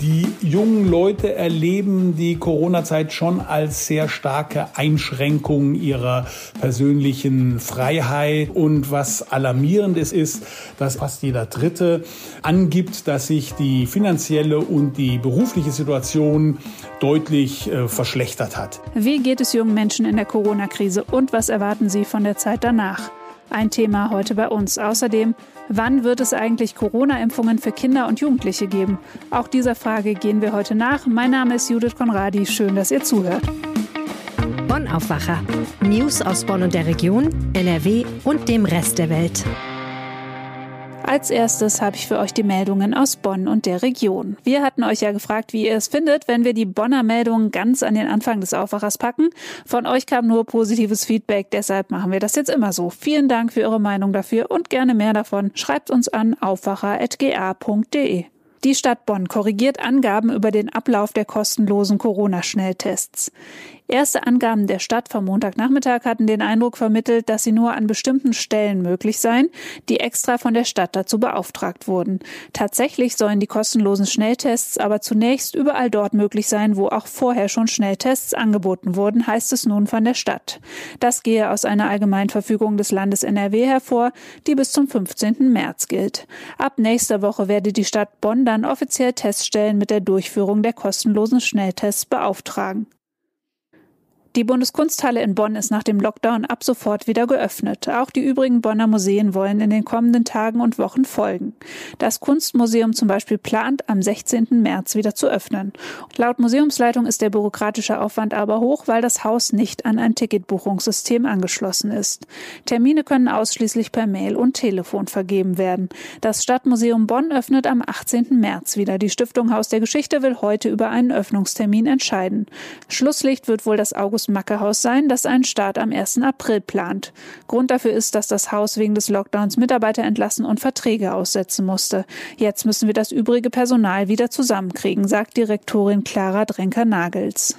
Die jungen Leute erleben die Corona-Zeit schon als sehr starke Einschränkung ihrer persönlichen Freiheit. Und was alarmierend ist, ist, dass fast jeder Dritte angibt, dass sich die finanzielle und die berufliche Situation deutlich äh, verschlechtert hat. Wie geht es jungen Menschen in der Corona-Krise und was erwarten sie von der Zeit danach? Ein Thema heute bei uns. Außerdem, wann wird es eigentlich Corona-Impfungen für Kinder und Jugendliche geben? Auch dieser Frage gehen wir heute nach. Mein Name ist Judith Konradi. Schön, dass ihr zuhört. Bonn Aufwacher. News aus Bonn und der Region, NRW und dem Rest der Welt. Als erstes habe ich für euch die Meldungen aus Bonn und der Region. Wir hatten euch ja gefragt, wie ihr es findet, wenn wir die Bonner Meldungen ganz an den Anfang des Aufwachers packen. Von euch kam nur positives Feedback, deshalb machen wir das jetzt immer so. Vielen Dank für eure Meinung dafür und gerne mehr davon. Schreibt uns an aufwacher.ga.de. Die Stadt Bonn korrigiert Angaben über den Ablauf der kostenlosen Corona-Schnelltests. Erste Angaben der Stadt vom Montagnachmittag hatten den Eindruck vermittelt, dass sie nur an bestimmten Stellen möglich seien, die extra von der Stadt dazu beauftragt wurden. Tatsächlich sollen die kostenlosen Schnelltests aber zunächst überall dort möglich sein, wo auch vorher schon Schnelltests angeboten wurden, heißt es nun von der Stadt. Das gehe aus einer Allgemeinverfügung des Landes NRW hervor, die bis zum 15. März gilt. Ab nächster Woche werde die Stadt Bonn dann offiziell Teststellen mit der Durchführung der kostenlosen Schnelltests beauftragen. Die Bundeskunsthalle in Bonn ist nach dem Lockdown ab sofort wieder geöffnet. Auch die übrigen Bonner Museen wollen in den kommenden Tagen und Wochen folgen. Das Kunstmuseum zum Beispiel plant, am 16. März wieder zu öffnen. Laut Museumsleitung ist der bürokratische Aufwand aber hoch, weil das Haus nicht an ein Ticketbuchungssystem angeschlossen ist. Termine können ausschließlich per Mail und Telefon vergeben werden. Das Stadtmuseum Bonn öffnet am 18. März wieder. Die Stiftung Haus der Geschichte will heute über einen Öffnungstermin entscheiden. Schlusslicht wird wohl das August Macke-Haus sein, das einen Start am 1. April plant. Grund dafür ist, dass das Haus wegen des Lockdowns Mitarbeiter entlassen und Verträge aussetzen musste. Jetzt müssen wir das übrige Personal wieder zusammenkriegen, sagt Direktorin Clara Drenker-Nagels.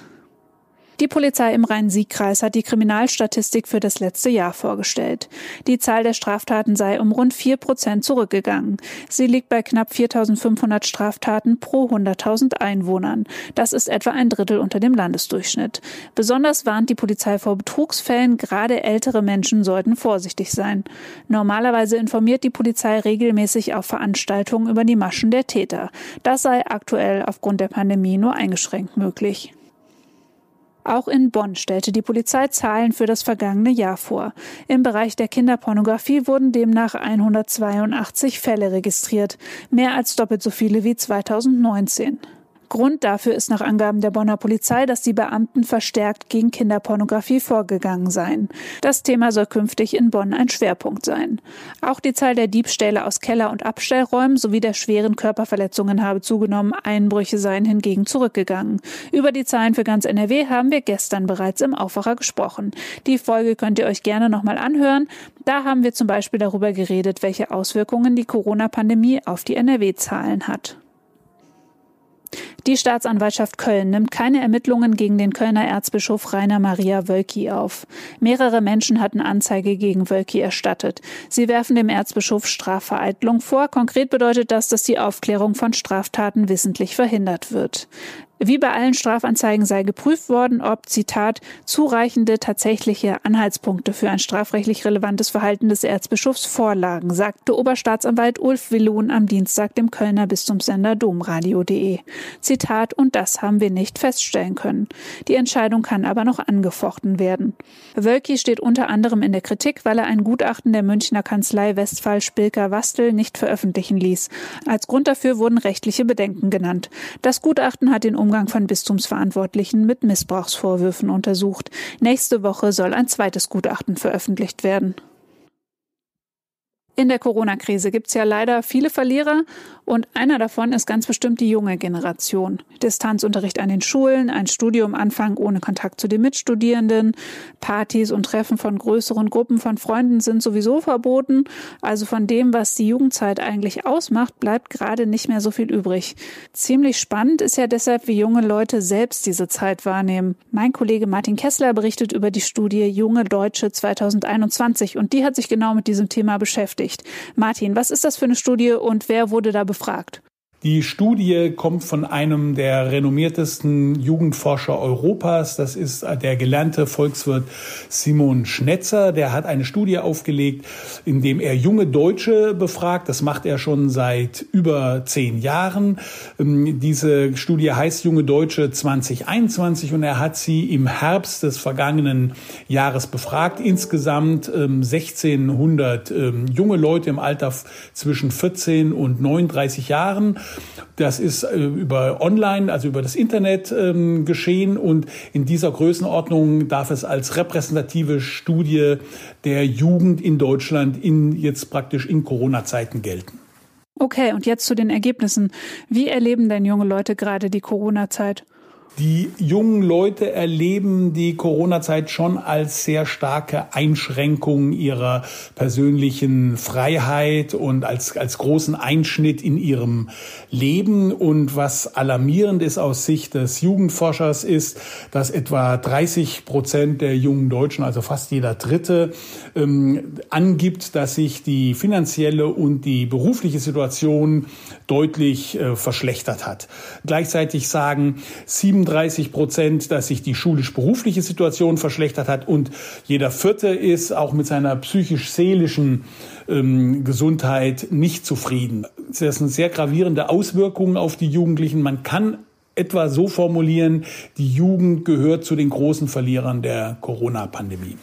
Die Polizei im Rhein-Sieg-Kreis hat die Kriminalstatistik für das letzte Jahr vorgestellt. Die Zahl der Straftaten sei um rund vier Prozent zurückgegangen. Sie liegt bei knapp 4.500 Straftaten pro 100.000 Einwohnern. Das ist etwa ein Drittel unter dem Landesdurchschnitt. Besonders warnt die Polizei vor Betrugsfällen. Gerade ältere Menschen sollten vorsichtig sein. Normalerweise informiert die Polizei regelmäßig auf Veranstaltungen über die Maschen der Täter. Das sei aktuell aufgrund der Pandemie nur eingeschränkt möglich. Auch in Bonn stellte die Polizei Zahlen für das vergangene Jahr vor. Im Bereich der Kinderpornografie wurden demnach 182 Fälle registriert, mehr als doppelt so viele wie 2019. Grund dafür ist nach Angaben der Bonner Polizei, dass die Beamten verstärkt gegen Kinderpornografie vorgegangen seien. Das Thema soll künftig in Bonn ein Schwerpunkt sein. Auch die Zahl der Diebstähle aus Keller- und Abstellräumen sowie der schweren Körperverletzungen habe zugenommen, Einbrüche seien hingegen zurückgegangen. Über die Zahlen für ganz NRW haben wir gestern bereits im Aufwacher gesprochen. Die Folge könnt ihr euch gerne nochmal anhören. Da haben wir zum Beispiel darüber geredet, welche Auswirkungen die Corona-Pandemie auf die NRW-Zahlen hat. Die Staatsanwaltschaft Köln nimmt keine Ermittlungen gegen den Kölner Erzbischof Rainer Maria Wölki auf. Mehrere Menschen hatten Anzeige gegen Wölki erstattet. Sie werfen dem Erzbischof Strafvereitlung vor. Konkret bedeutet das, dass die Aufklärung von Straftaten wissentlich verhindert wird. Wie bei allen Strafanzeigen sei geprüft worden, ob, Zitat, zureichende tatsächliche Anhaltspunkte für ein strafrechtlich relevantes Verhalten des Erzbischofs vorlagen, sagte Oberstaatsanwalt Ulf Willun am Dienstag dem Kölner Bistumssender domradio.de. Zitat, und das haben wir nicht feststellen können. Die Entscheidung kann aber noch angefochten werden. Wölki steht unter anderem in der Kritik, weil er ein Gutachten der Münchner Kanzlei Westphal Spilker Wastel nicht veröffentlichen ließ. Als Grund dafür wurden rechtliche Bedenken genannt. Das Gutachten hat den Umgang von Bistumsverantwortlichen mit Missbrauchsvorwürfen untersucht. Nächste Woche soll ein zweites Gutachten veröffentlicht werden. In der Corona-Krise gibt es ja leider viele Verlierer und einer davon ist ganz bestimmt die junge Generation. Distanzunterricht an den Schulen, ein Studium anfangen ohne Kontakt zu den Mitstudierenden, Partys und Treffen von größeren Gruppen von Freunden sind sowieso verboten. Also von dem, was die Jugendzeit eigentlich ausmacht, bleibt gerade nicht mehr so viel übrig. Ziemlich spannend ist ja deshalb, wie junge Leute selbst diese Zeit wahrnehmen. Mein Kollege Martin Kessler berichtet über die Studie Junge Deutsche 2021 und die hat sich genau mit diesem Thema beschäftigt beschäftigt. Martin, was ist das für eine Studie und wer wurde da befragt? Die Studie kommt von einem der renommiertesten Jugendforscher Europas. Das ist der gelernte Volkswirt Simon Schnetzer. Der hat eine Studie aufgelegt, in dem er junge Deutsche befragt. Das macht er schon seit über zehn Jahren. Ähm, diese Studie heißt Junge Deutsche 2021 und er hat sie im Herbst des vergangenen Jahres befragt. Insgesamt 1600 ähm, ähm, junge Leute im Alter zwischen 14 und 39 Jahren. Das ist äh, über Online, also über das Internet ähm, geschehen und in dieser Größenordnung darf es als repräsentative Studie der Jugend in Deutschland in jetzt praktisch in Corona-Zeiten gelten. Okay, und jetzt zu den Ergebnissen. Wie erleben denn junge Leute gerade die Corona-Zeit? Die jungen Leute erleben die Corona-Zeit schon als sehr starke Einschränkung ihrer persönlichen Freiheit und als, als großen Einschnitt in ihrem Leben. Und was alarmierend ist aus Sicht des Jugendforschers ist, dass etwa 30 Prozent der jungen Deutschen, also fast jeder Dritte, ähm, angibt, dass sich die finanzielle und die berufliche Situation deutlich äh, verschlechtert hat. Gleichzeitig sagen 37 Prozent, dass sich die schulisch-berufliche Situation verschlechtert hat und jeder Vierte ist auch mit seiner psychisch-seelischen ähm, Gesundheit nicht zufrieden. Das sind sehr gravierende Auswirkungen auf die Jugendlichen. Man kann etwa so formulieren, die Jugend gehört zu den großen Verlierern der Corona-Pandemie.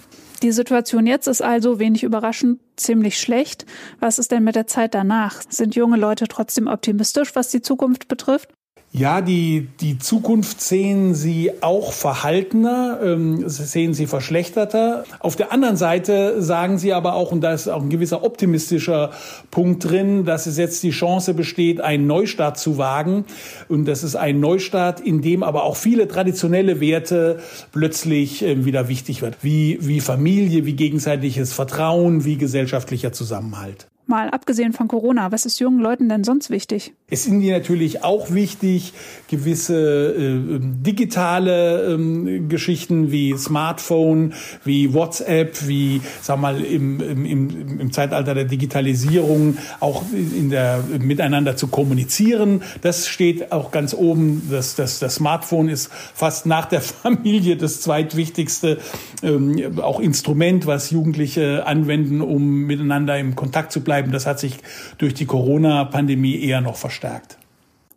Die Situation jetzt ist also wenig überraschend ziemlich schlecht. Was ist denn mit der Zeit danach? Sind junge Leute trotzdem optimistisch, was die Zukunft betrifft? Ja, die, die Zukunft sehen sie auch verhaltener, ähm, sehen sie verschlechterter. Auf der anderen Seite sagen sie aber auch, und da ist auch ein gewisser optimistischer Punkt drin, dass es jetzt die Chance besteht, einen Neustart zu wagen. Und das ist ein Neustart, in dem aber auch viele traditionelle Werte plötzlich äh, wieder wichtig wird. Wie, wie Familie, wie gegenseitiges Vertrauen, wie gesellschaftlicher Zusammenhalt. Mal abgesehen von Corona, was ist jungen Leuten denn sonst wichtig? Es ist ihnen natürlich auch wichtig, gewisse äh, digitale ähm, Geschichten wie Smartphone, wie WhatsApp, wie, sag mal, im, im, im Zeitalter der Digitalisierung auch in der, miteinander zu kommunizieren. Das steht auch ganz oben. Das, das, das Smartphone ist fast nach der Familie das zweitwichtigste ähm, auch Instrument, was Jugendliche anwenden, um miteinander im Kontakt zu bleiben bleiben. Das hat sich durch die Corona-Pandemie eher noch verstärkt.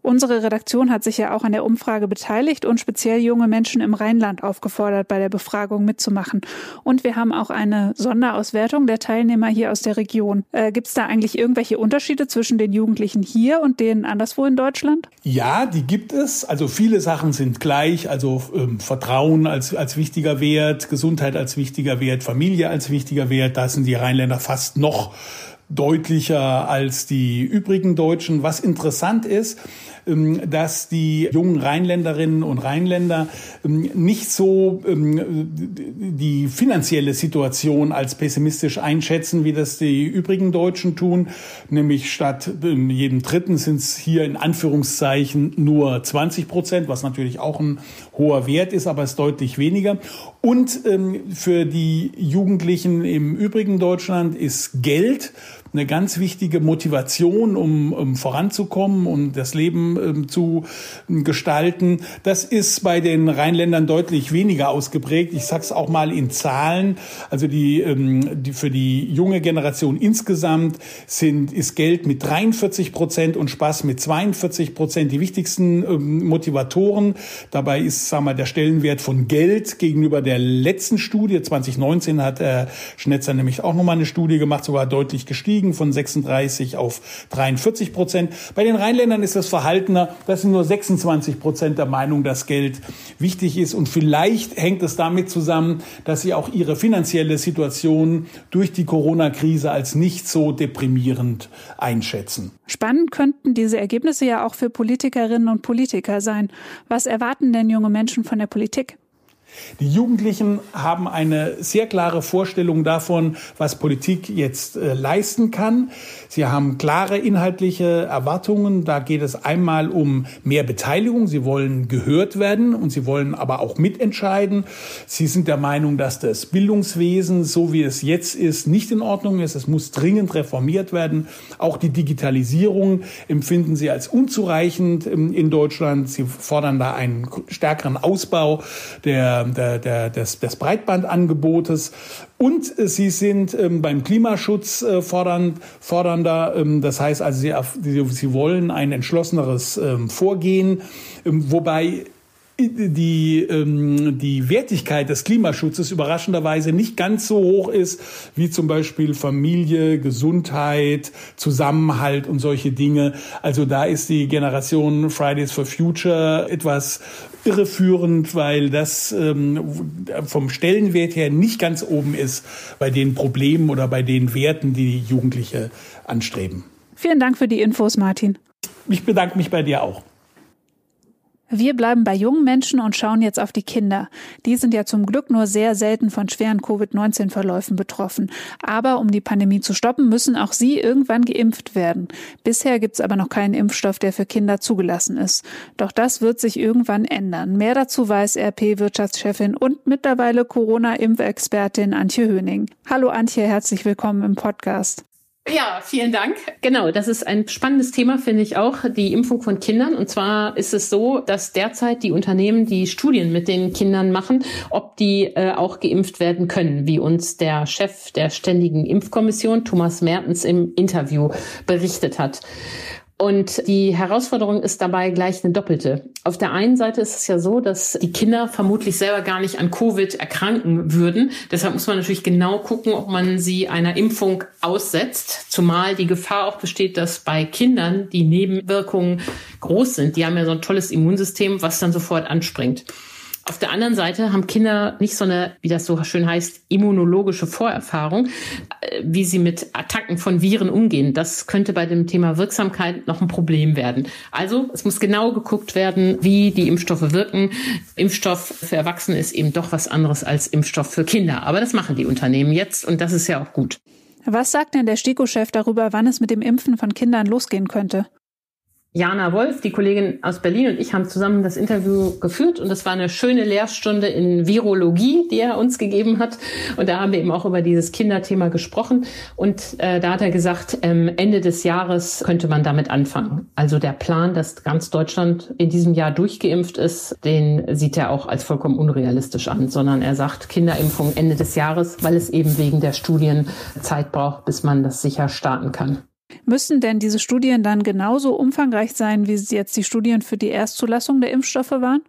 Unsere Redaktion hat sich ja auch an der Umfrage beteiligt und speziell junge Menschen im Rheinland aufgefordert, bei der Befragung mitzumachen. Und wir haben auch eine Sonderauswertung der Teilnehmer hier aus der Region. Äh, Gibt es da eigentlich irgendwelche Unterschiede zwischen den Jugendlichen hier und denen anderswo in Deutschland? Ja, die gibt es. Also viele Sachen sind gleich. Also ähm, Vertrauen als, als wichtiger Wert, Gesundheit als wichtiger Wert, Familie als wichtiger Wert. Da sind die Rheinländer fast noch deutlicher als die übrigen Deutschen. Was interessant ist, ähm, dass die jungen Rheinländerinnen und Rheinländer ähm, nicht so ähm, die finanzielle Situation als pessimistisch einschätzen, wie das die übrigen Deutschen tun. Nämlich statt jedem Dritten sind es hier in Anführungszeichen nur 20 Prozent, was natürlich auch ein hoher Wert ist, aber es ist deutlich weniger. Und für die Jugendlichen im übrigen Deutschland ist Geld eine ganz wichtige Motivation, um, um voranzukommen und das Leben ähm, zu gestalten. Das ist bei den Rheinländern deutlich weniger ausgeprägt. Ich sag's auch mal in Zahlen. Also die, ähm, die für die junge Generation insgesamt sind ist Geld mit 43 Prozent und Spaß mit 42 Prozent die wichtigsten ähm, Motivatoren. Dabei ist, sagen wir, der Stellenwert von Geld gegenüber der letzten Studie 2019 hat Herr Schnetzer nämlich auch nochmal eine Studie gemacht, sogar deutlich gestiegen gestiegen von 36 auf 43 Prozent. Bei den Rheinländern ist das verhaltener. Das sind nur 26 Prozent der Meinung, dass Geld wichtig ist. Und vielleicht hängt es damit zusammen, dass sie auch ihre finanzielle Situation durch die Corona-Krise als nicht so deprimierend einschätzen. Spannend könnten diese Ergebnisse ja auch für Politikerinnen und Politiker sein. Was erwarten denn junge Menschen von der Politik? Die Jugendlichen haben eine sehr klare Vorstellung davon, was Politik jetzt äh, leisten kann. Sie haben klare inhaltliche Erwartungen. Da geht es einmal um mehr Beteiligung. Sie wollen gehört werden und sie wollen aber auch mitentscheiden. Sie sind der Meinung, dass das Bildungswesen, so wie es jetzt ist, nicht in Ordnung ist. Es muss dringend reformiert werden. Auch die Digitalisierung empfinden sie als unzureichend in Deutschland. Sie fordern da einen stärkeren Ausbau der der, der, des, des Breitbandangebotes. Und äh, sie sind ähm, beim Klimaschutz äh, fordern, fordernder. Ähm, das heißt also, sie, sie, sie wollen ein entschlosseneres ähm, Vorgehen, ähm, wobei die, ähm, die Wertigkeit des Klimaschutzes überraschenderweise nicht ganz so hoch ist wie zum Beispiel Familie, Gesundheit, Zusammenhalt und solche Dinge. Also da ist die Generation Fridays for Future etwas irreführend, weil das ähm, vom Stellenwert her nicht ganz oben ist bei den Problemen oder bei den Werten, die Jugendliche anstreben. Vielen Dank für die Infos, Martin. Ich bedanke mich bei dir auch. Wir bleiben bei jungen Menschen und schauen jetzt auf die Kinder. Die sind ja zum Glück nur sehr selten von schweren Covid-19-Verläufen betroffen. Aber um die Pandemie zu stoppen, müssen auch sie irgendwann geimpft werden. Bisher gibt es aber noch keinen Impfstoff, der für Kinder zugelassen ist. Doch das wird sich irgendwann ändern. Mehr dazu weiß RP-Wirtschaftschefin und mittlerweile Corona-Impfexpertin Antje Höning. Hallo Antje, herzlich willkommen im Podcast. Ja, vielen Dank. Genau, das ist ein spannendes Thema, finde ich auch, die Impfung von Kindern. Und zwar ist es so, dass derzeit die Unternehmen die Studien mit den Kindern machen, ob die äh, auch geimpft werden können, wie uns der Chef der Ständigen Impfkommission, Thomas Mertens, im Interview berichtet hat. Und die Herausforderung ist dabei gleich eine doppelte. Auf der einen Seite ist es ja so, dass die Kinder vermutlich selber gar nicht an Covid erkranken würden. Deshalb muss man natürlich genau gucken, ob man sie einer Impfung aussetzt. Zumal die Gefahr auch besteht, dass bei Kindern die Nebenwirkungen groß sind. Die haben ja so ein tolles Immunsystem, was dann sofort anspringt. Auf der anderen Seite haben Kinder nicht so eine, wie das so schön heißt, immunologische Vorerfahrung, äh, wie sie mit Attacken von Viren umgehen. Das könnte bei dem Thema Wirksamkeit noch ein Problem werden. Also es muss genau geguckt werden, wie die Impfstoffe wirken. Impfstoff für Erwachsene ist eben doch was anderes als Impfstoff für Kinder. Aber das machen die Unternehmen jetzt und das ist ja auch gut. Was sagt denn der STIKO-Chef darüber, wann es mit dem Impfen von Kindern losgehen könnte? Jana Wolf, die Kollegin aus Berlin und ich haben zusammen das Interview geführt und das war eine schöne Lehrstunde in Virologie, die er uns gegeben hat. Und da haben wir eben auch über dieses Kinderthema gesprochen. Und äh, da hat er gesagt, ähm, Ende des Jahres könnte man damit anfangen. Also der Plan, dass ganz Deutschland in diesem Jahr durchgeimpft ist, den sieht er auch als vollkommen unrealistisch an, sondern er sagt Kinderimpfung Ende des Jahres, weil es eben wegen der Studien Zeit braucht, bis man das sicher starten kann. Müssen denn diese Studien dann genauso umfangreich sein, wie jetzt die Studien für die Erstzulassung der Impfstoffe waren?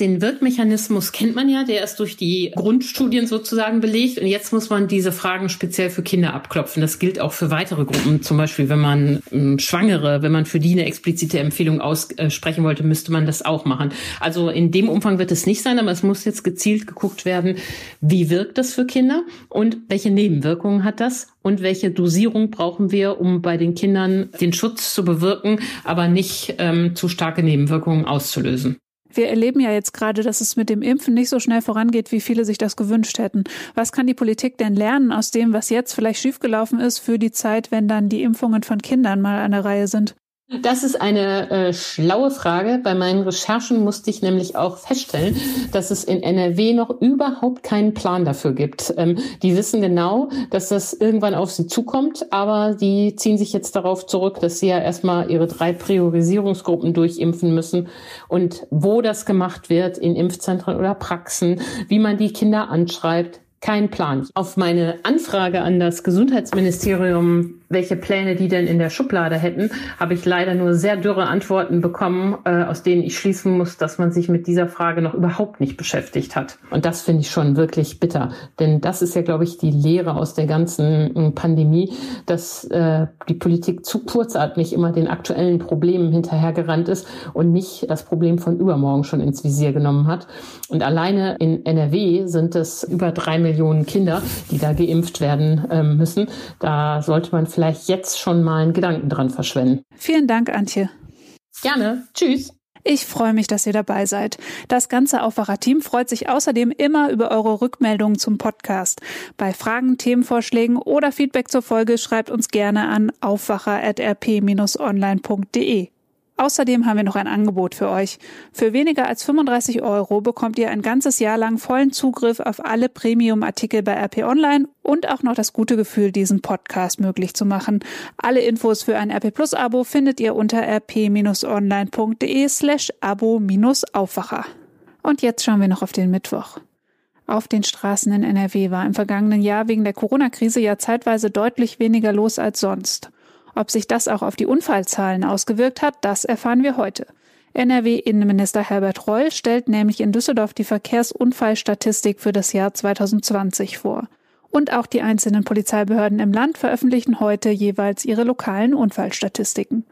Den Wirkmechanismus kennt man ja, der ist durch die Grundstudien sozusagen belegt. Und jetzt muss man diese Fragen speziell für Kinder abklopfen. Das gilt auch für weitere Gruppen. Zum Beispiel, wenn man ähm, Schwangere, wenn man für die eine explizite Empfehlung aussprechen wollte, müsste man das auch machen. Also in dem Umfang wird es nicht sein, aber es muss jetzt gezielt geguckt werden, wie wirkt das für Kinder und welche Nebenwirkungen hat das und welche Dosierung brauchen wir, um bei den Kindern den Schutz zu bewirken, aber nicht ähm, zu starke Nebenwirkungen auszulösen. Wir erleben ja jetzt gerade, dass es mit dem Impfen nicht so schnell vorangeht, wie viele sich das gewünscht hätten. Was kann die Politik denn lernen aus dem, was jetzt vielleicht schiefgelaufen ist für die Zeit, wenn dann die Impfungen von Kindern mal an der Reihe sind? Das ist eine äh, schlaue Frage. Bei meinen Recherchen musste ich nämlich auch feststellen, dass es in NRW noch überhaupt keinen Plan dafür gibt. Ähm, die wissen genau, dass das irgendwann auf sie zukommt, aber die ziehen sich jetzt darauf zurück, dass sie ja erstmal ihre drei Priorisierungsgruppen durchimpfen müssen und wo das gemacht wird, in Impfzentren oder Praxen, wie man die Kinder anschreibt, kein Plan. Auf meine Anfrage an das Gesundheitsministerium, welche Pläne die denn in der Schublade hätten, habe ich leider nur sehr dürre Antworten bekommen, äh, aus denen ich schließen muss, dass man sich mit dieser Frage noch überhaupt nicht beschäftigt hat. Und das finde ich schon wirklich bitter. Denn das ist ja, glaube ich, die Lehre aus der ganzen äh, Pandemie, dass äh, die Politik zu kurzatmig immer den aktuellen Problemen hinterhergerannt ist und nicht das Problem von übermorgen schon ins Visier genommen hat. Und alleine in NRW sind es über drei Millionen Kinder, die da geimpft werden ähm, müssen. Da sollte man vielleicht jetzt schon mal einen Gedanken dran verschwenden. Vielen Dank, Antje. Gerne. Tschüss. Ich freue mich, dass ihr dabei seid. Das ganze Aufwacher-Team freut sich außerdem immer über eure Rückmeldungen zum Podcast. Bei Fragen, Themenvorschlägen oder Feedback zur Folge schreibt uns gerne an aufwacher.rp-online.de. Außerdem haben wir noch ein Angebot für euch. Für weniger als 35 Euro bekommt ihr ein ganzes Jahr lang vollen Zugriff auf alle Premium-Artikel bei RP Online und auch noch das gute Gefühl, diesen Podcast möglich zu machen. Alle Infos für ein RP Plus Abo findet ihr unter rp-online.de slash abo-aufwacher. Und jetzt schauen wir noch auf den Mittwoch. Auf den Straßen in NRW war im vergangenen Jahr wegen der Corona-Krise ja zeitweise deutlich weniger los als sonst. Ob sich das auch auf die Unfallzahlen ausgewirkt hat, das erfahren wir heute. NRW-Innenminister Herbert Reul stellt nämlich in Düsseldorf die Verkehrsunfallstatistik für das Jahr 2020 vor. Und auch die einzelnen Polizeibehörden im Land veröffentlichen heute jeweils ihre lokalen Unfallstatistiken.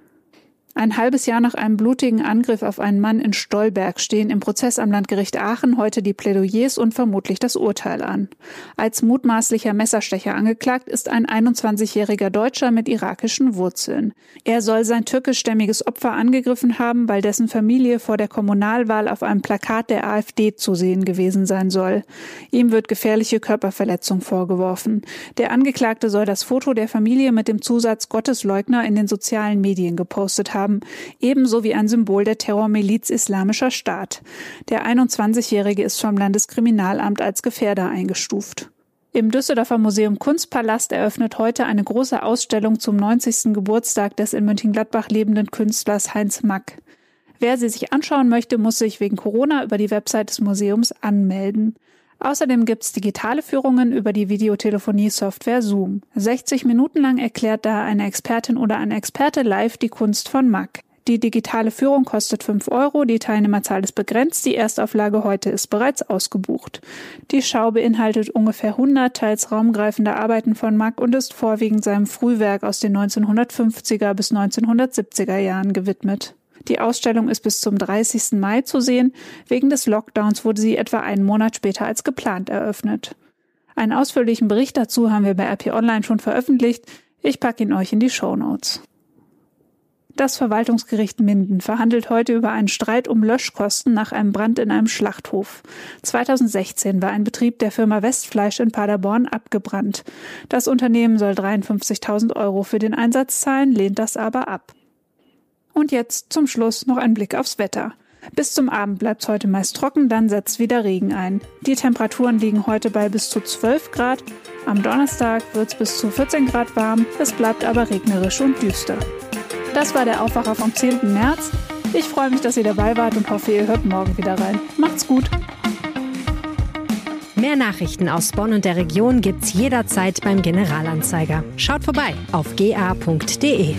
Ein halbes Jahr nach einem blutigen Angriff auf einen Mann in Stolberg stehen im Prozess am Landgericht Aachen heute die Plädoyers und vermutlich das Urteil an. Als mutmaßlicher Messerstecher angeklagt ist ein 21-jähriger Deutscher mit irakischen Wurzeln. Er soll sein türkischstämmiges Opfer angegriffen haben, weil dessen Familie vor der Kommunalwahl auf einem Plakat der AfD zu sehen gewesen sein soll. Ihm wird gefährliche Körperverletzung vorgeworfen. Der Angeklagte soll das Foto der Familie mit dem Zusatz Gottesleugner in den sozialen Medien gepostet haben haben, ebenso wie ein Symbol der Terrormiliz Islamischer Staat. Der 21-Jährige ist vom Landeskriminalamt als Gefährder eingestuft. Im Düsseldorfer Museum Kunstpalast eröffnet heute eine große Ausstellung zum 90. Geburtstag des in Mönchengladbach lebenden Künstlers Heinz Mack. Wer sie sich anschauen möchte, muss sich wegen Corona über die Website des Museums anmelden. Außerdem gibt's digitale Führungen über die Videotelefonie-Software Zoom. 60 Minuten lang erklärt da eine Expertin oder ein Experte live die Kunst von Mack. Die digitale Führung kostet 5 Euro, die Teilnehmerzahl ist begrenzt, die Erstauflage heute ist bereits ausgebucht. Die Schau beinhaltet ungefähr 100 teils raumgreifende Arbeiten von Mack und ist vorwiegend seinem Frühwerk aus den 1950er bis 1970er Jahren gewidmet. Die Ausstellung ist bis zum 30. Mai zu sehen. Wegen des Lockdowns wurde sie etwa einen Monat später als geplant eröffnet. Einen ausführlichen Bericht dazu haben wir bei RP Online schon veröffentlicht. Ich packe ihn euch in die Show Notes. Das Verwaltungsgericht Minden verhandelt heute über einen Streit um Löschkosten nach einem Brand in einem Schlachthof. 2016 war ein Betrieb der Firma Westfleisch in Paderborn abgebrannt. Das Unternehmen soll 53.000 Euro für den Einsatz zahlen, lehnt das aber ab. Und jetzt zum Schluss noch ein Blick aufs Wetter. Bis zum Abend bleibt es heute meist trocken, dann setzt wieder Regen ein. Die Temperaturen liegen heute bei bis zu 12 Grad. Am Donnerstag wird es bis zu 14 Grad warm, es bleibt aber regnerisch und düster. Das war der Aufwacher vom 10. März. Ich freue mich, dass ihr dabei wart und hoffe, ihr hört morgen wieder rein. Macht's gut! Mehr Nachrichten aus Bonn und der Region gibt's jederzeit beim Generalanzeiger. Schaut vorbei auf ga.de.